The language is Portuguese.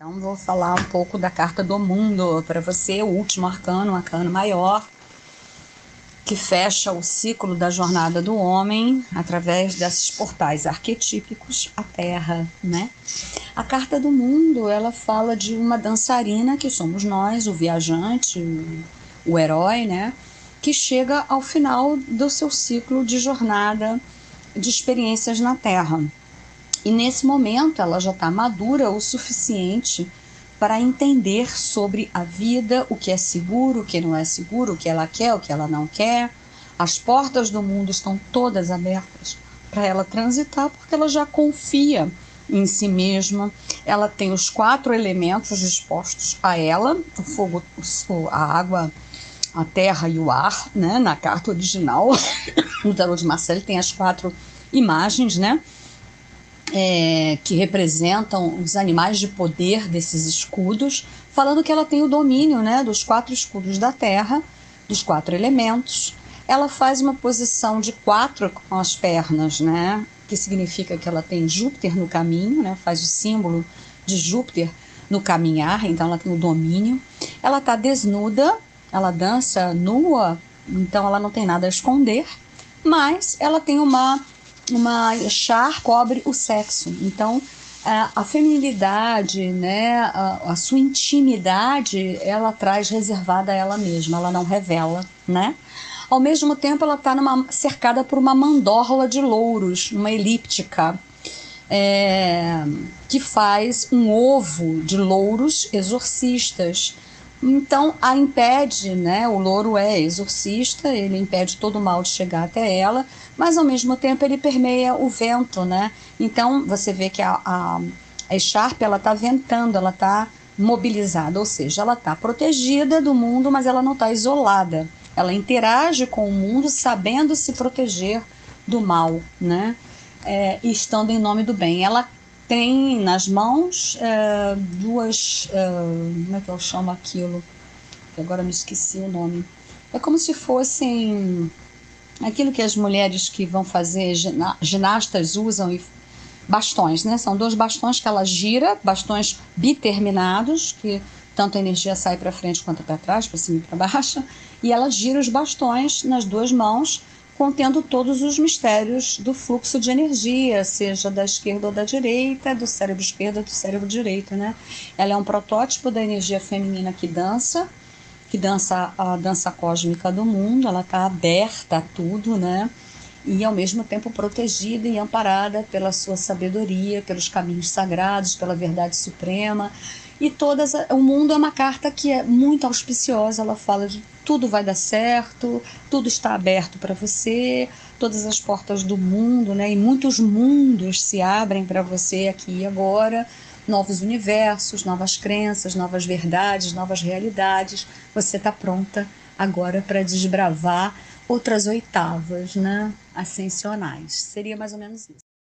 Então, vou falar um pouco da carta do mundo para você, o último arcano, o arcano maior, que fecha o ciclo da jornada do homem através desses portais arquetípicos, a Terra, né? A carta do mundo, ela fala de uma dançarina que somos nós, o viajante, o herói, né? Que chega ao final do seu ciclo de jornada de experiências na Terra. E nesse momento ela já está madura o suficiente para entender sobre a vida, o que é seguro, o que não é seguro, o que ela quer, o que ela não quer. As portas do mundo estão todas abertas para ela transitar, porque ela já confia em si mesma. Ela tem os quatro elementos dispostos a ela: o fogo, a água, a terra e o ar, né? Na carta original, no tarot de Marcel tem as quatro imagens, né? É, que representam os animais de poder desses escudos, falando que ela tem o domínio né, dos quatro escudos da Terra, dos quatro elementos. Ela faz uma posição de quatro com as pernas, né, que significa que ela tem Júpiter no caminho, né, faz o símbolo de Júpiter no caminhar, então ela tem o domínio. Ela está desnuda, ela dança nua, então ela não tem nada a esconder, mas ela tem uma uma char cobre o sexo. Então, a, feminilidade, né, a, a, sua intimidade, ela traz reservada a ela mesma, ela não revela, né? Ao mesmo tempo, ela está cercada por uma mandorla de louros, uma elíptica, é, que faz um ovo de louros exorcistas. Então a impede, né? O louro é exorcista, ele impede todo o mal de chegar até ela, mas ao mesmo tempo ele permeia o vento, né? Então você vê que a, a, a Echarpe ela está ventando, ela está mobilizada, ou seja, ela está protegida do mundo, mas ela não está isolada. Ela interage com o mundo sabendo se proteger do mal, né? É, estando em nome do bem. Ela tem nas mãos é, duas. É, como é que eu chamo aquilo? Agora me esqueci o nome. É como se fossem aquilo que as mulheres que vão fazer ginastas usam e bastões, né? São dois bastões que ela gira, bastões biterminados, que tanto a energia sai para frente quanto para trás, para cima e para baixo, e ela gira os bastões nas duas mãos contendo todos os mistérios do fluxo de energia, seja da esquerda ou da direita, do cérebro esquerdo ou do cérebro direito, né? Ela é um protótipo da energia feminina que dança, que dança a dança cósmica do mundo, ela está aberta a tudo, né? E ao mesmo tempo protegida e amparada pela sua sabedoria, pelos caminhos sagrados, pela verdade suprema. E todas o mundo é uma carta que é muito auspiciosa, ela fala de tudo vai dar certo, tudo está aberto para você, todas as portas do mundo, né? E muitos mundos se abrem para você aqui e agora, novos universos, novas crenças, novas verdades, novas realidades. Você está pronta agora para desbravar outras oitavas, né? Ascensionais. Seria mais ou menos isso.